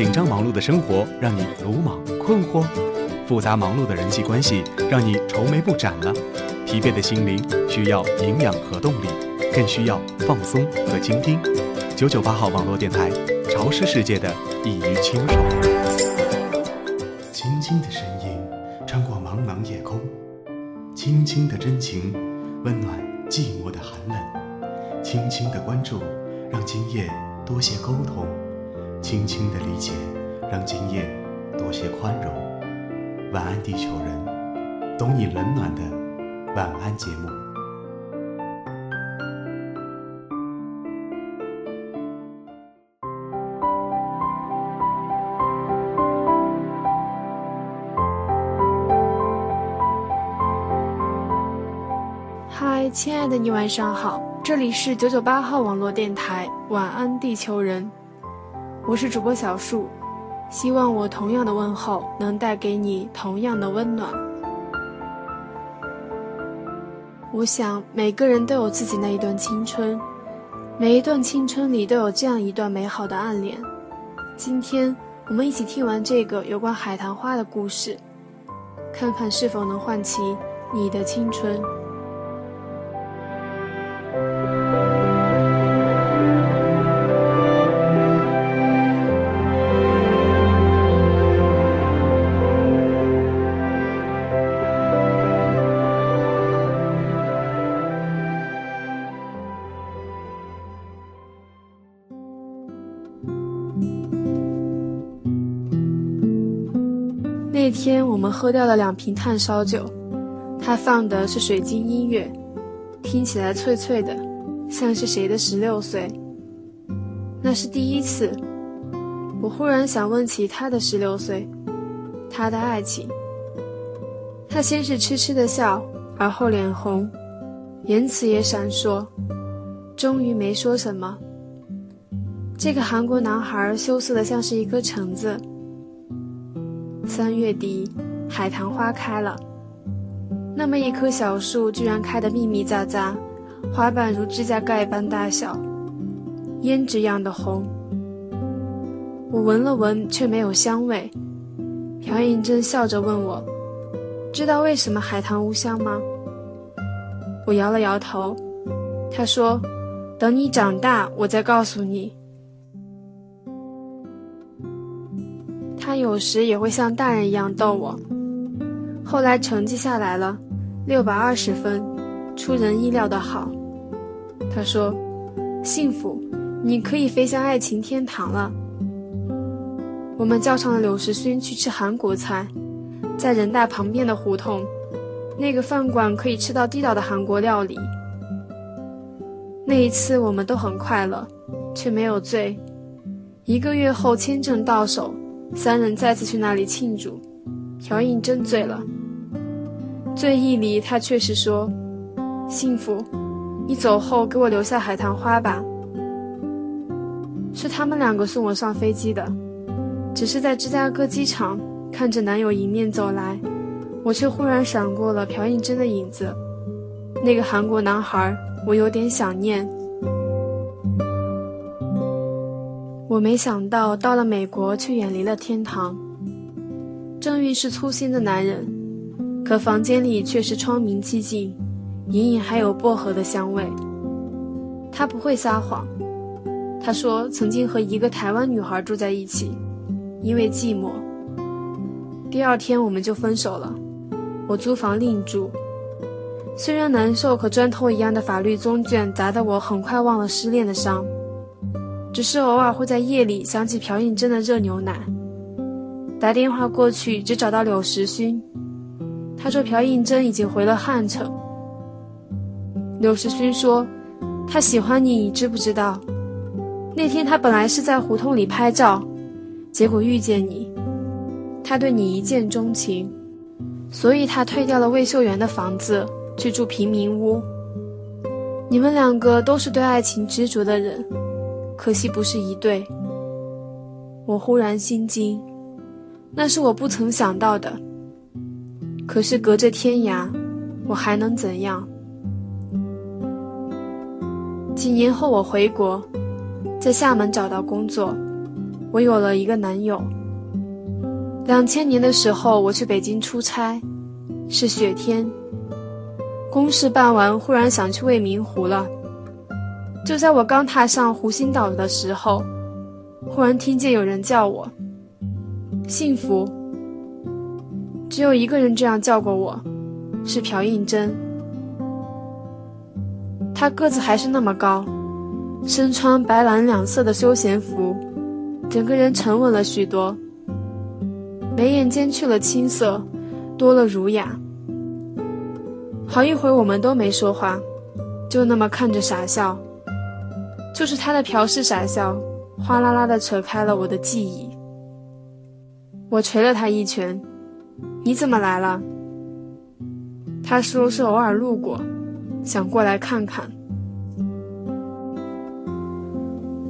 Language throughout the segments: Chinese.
紧张忙碌的生活让你鲁莽困惑，复杂忙碌的人际关系让你愁眉不展了，疲惫的心灵需要营养和动力，更需要放松和倾听。九九八号网络电台，潮湿世界的一隅清爽。轻轻的声音穿过茫茫夜空，轻轻的真情温暖寂寞的寒冷，轻轻的关注让今夜多些沟通。轻轻的理解，让今夜多些宽容。晚安，地球人，懂你冷暖的晚安节目。嗨，亲爱的你，晚上好，这里是九九八号网络电台，晚安，地球人。我是主播小树，希望我同样的问候能带给你同样的温暖。我想每个人都有自己那一段青春，每一段青春里都有这样一段美好的暗恋。今天我们一起听完这个有关海棠花的故事，看看是否能唤起你的青春。那天我们喝掉了两瓶炭烧酒，他放的是水晶音乐，听起来脆脆的，像是谁的十六岁。那是第一次，我忽然想问起他的十六岁，他的爱情。他先是痴痴的笑，而后脸红，言辞也闪烁，终于没说什么。这个韩国男孩羞涩的像是一颗橙子。三月底，海棠花开了。那么一棵小树居然开得密密匝匝，花瓣如指甲盖般大小，胭脂样的红。我闻了闻，却没有香味。朴映真笑着问我：“知道为什么海棠无香吗？”我摇了摇头。他说：“等你长大，我再告诉你。”他有时也会像大人一样逗我。后来成绩下来了，六百二十分，出人意料的好。他说：“幸福，你可以飞向爱情天堂了。”我们叫上了柳时勋去吃韩国菜，在人大旁边的胡同，那个饭馆可以吃到地道的韩国料理。那一次我们都很快乐，却没有醉。一个月后签证到手。三人再次去那里庆祝，朴映真醉了。醉意里，他确实说：“幸福，你走后给我留下海棠花吧。”是他们两个送我上飞机的，只是在芝加哥机场看着男友迎面走来，我却忽然闪过了朴映真的影子。那个韩国男孩，我有点想念。我没想到到了美国却远离了天堂。郑玉是粗心的男人，可房间里却是窗明几净，隐隐还有薄荷的香味。他不会撒谎，他说曾经和一个台湾女孩住在一起，因为寂寞。第二天我们就分手了，我租房另住。虽然难受，可砖头一样的法律宗卷砸得我很快忘了失恋的伤。只是偶尔会在夜里想起朴应真的热牛奶，打电话过去只找到柳时勋，他说朴应真已经回了汉城。柳时勋说，他喜欢你，你知不知道？那天他本来是在胡同里拍照，结果遇见你，他对你一见钟情，所以他退掉了魏秀媛的房子去住贫民屋。你们两个都是对爱情执着的人。可惜不是一对。我忽然心惊，那是我不曾想到的。可是隔着天涯，我还能怎样？几年后我回国，在厦门找到工作，我有了一个男友。两千年的时候，我去北京出差，是雪天。公事办完，忽然想去未名湖了。就在我刚踏上湖心岛的时候，忽然听见有人叫我“幸福”。只有一个人这样叫过我，是朴应真。他个子还是那么高，身穿白蓝两色的休闲服，整个人沉稳了许多。眉眼间去了青涩，多了儒雅。好一会，我们都没说话，就那么看着傻笑。就是他的朴氏傻笑，哗啦啦的扯开了我的记忆。我捶了他一拳：“你怎么来了？”他说是偶尔路过，想过来看看。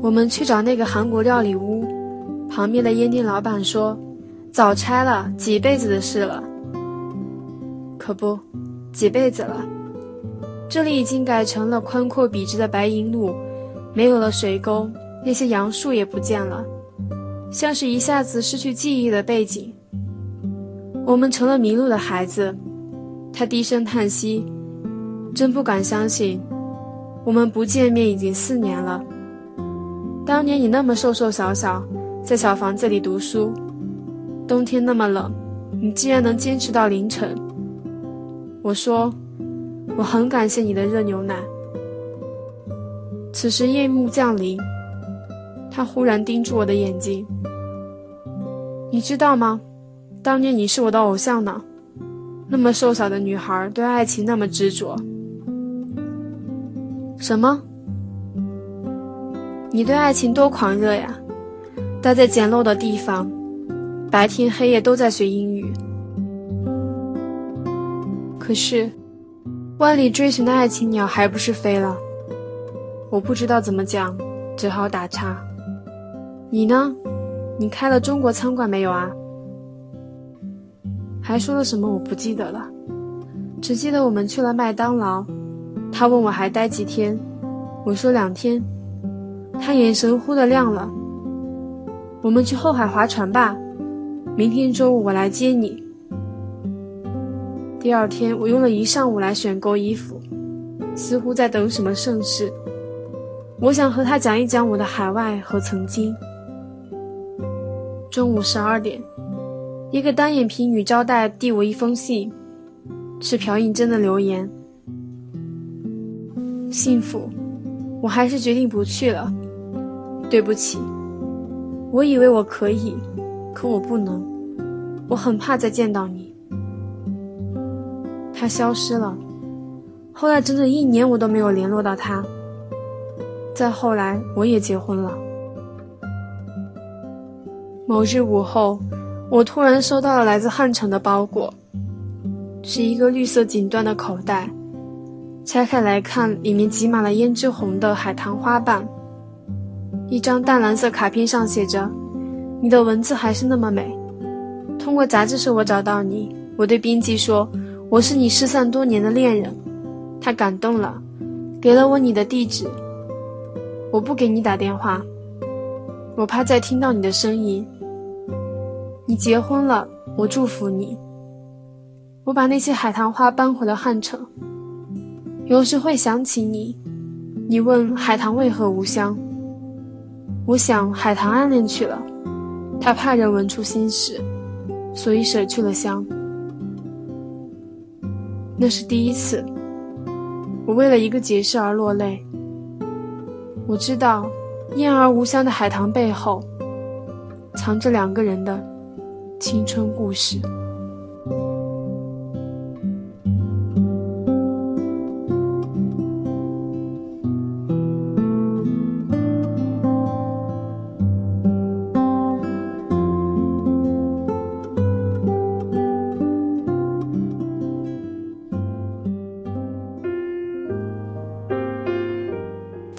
我们去找那个韩国料理屋，旁边的烟店老板说。早拆了几辈子的事了，可不，几辈子了。这里已经改成了宽阔笔直的白银路，没有了水沟，那些杨树也不见了，像是一下子失去记忆的背景。我们成了迷路的孩子。他低声叹息，真不敢相信，我们不见面已经四年了。当年你那么瘦瘦小小，在小房子里读书。冬天那么冷，你竟然能坚持到凌晨。我说，我很感谢你的热牛奶。此时夜幕降临，他忽然盯住我的眼睛。你知道吗？当年你是我的偶像呢。那么瘦小的女孩，对爱情那么执着。什么？你对爱情多狂热呀！待在简陋的地方。白天黑夜都在学英语，可是万里追寻的爱情鸟还不是飞了？我不知道怎么讲，只好打岔。你呢？你开了中国餐馆没有啊？还说了什么？我不记得了，只记得我们去了麦当劳。他问我还待几天，我说两天。他眼神忽的亮了。我们去后海划船吧。明天中午我来接你。第二天，我用了一上午来选购衣服，似乎在等什么盛事。我想和他讲一讲我的海外和曾经。中午十二点，一个单眼皮女招待递我一封信，是朴应真的留言。幸福，我还是决定不去了。对不起，我以为我可以。可我不能，我很怕再见到你。他消失了，后来整整一年我都没有联络到他。再后来我也结婚了。某日午后，我突然收到了来自汉城的包裹，是一个绿色锦缎的口袋，拆开来看，里面挤满了胭脂红的海棠花瓣。一张淡蓝色卡片上写着。你的文字还是那么美。通过杂志社我找到你，我对编辑说我是你失散多年的恋人，他感动了，给了我你的地址。我不给你打电话，我怕再听到你的声音。你结婚了，我祝福你。我把那些海棠花搬回了汉城，有时会想起你。你问海棠为何无香，我想海棠暗恋去了。他怕人闻出心事，所以舍去了香。那是第一次，我为了一个解释而落泪。我知道，燕儿无香的海棠背后，藏着两个人的青春故事。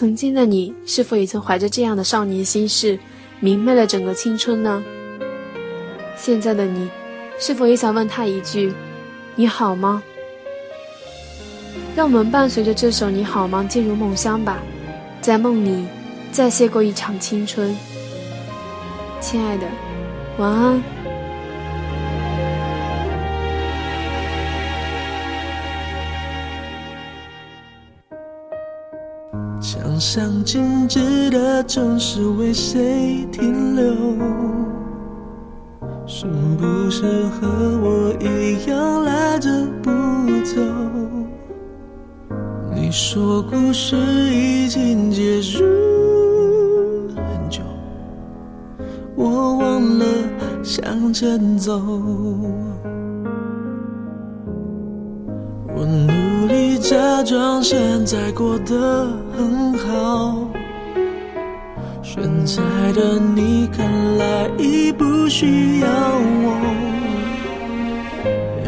曾经的你，是否也曾怀着这样的少年心事，明媚了整个青春呢？现在的你，是否也想问他一句：“你好吗？”让我们伴随着这首《你好吗》进入梦乡吧，在梦里再邂逅一场青春。亲爱的，晚安。墙上静止的总是为谁停留？是不是和我一样赖着不走？你说故事已经结束很久，我忘了向前走。我努力假装现在过得很好，现在的你看来已不需要我。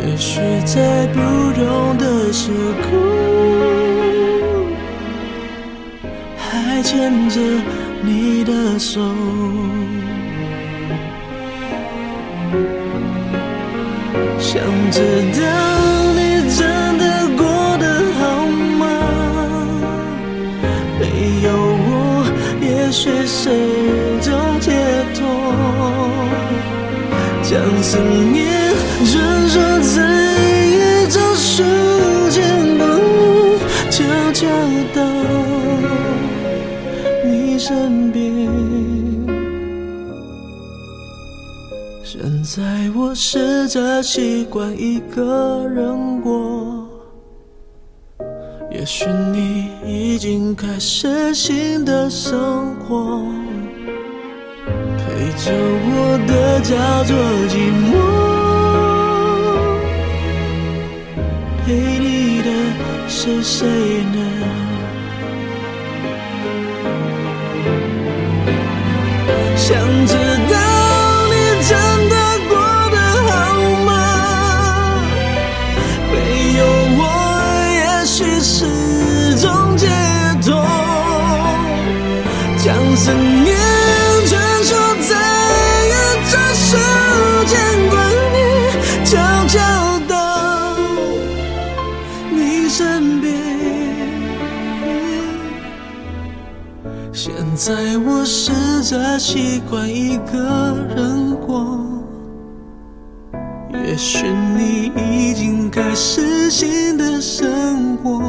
也许在不同的时空，还牵着你的手。想知道也许是种解脱。将思念传说在宇宙数千光年，悄悄到你身边。现在我试着习惯一个人过，许你已经开始新的生活，陪着我的叫做寂寞，陪你的是谁呢？思念传说在宇宙数千光年，悄悄到你身边。现在我试着习惯一个人过，也许你已经开始新的生活，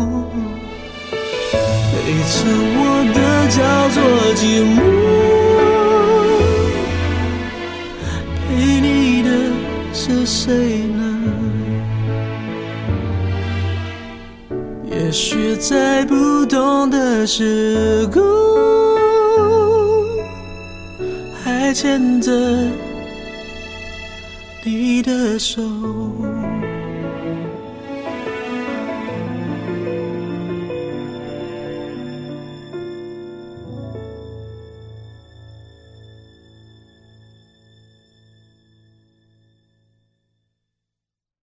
陪着我的叫做寂寞，陪你的是谁呢？也许在不同的时空，还牵着你的手。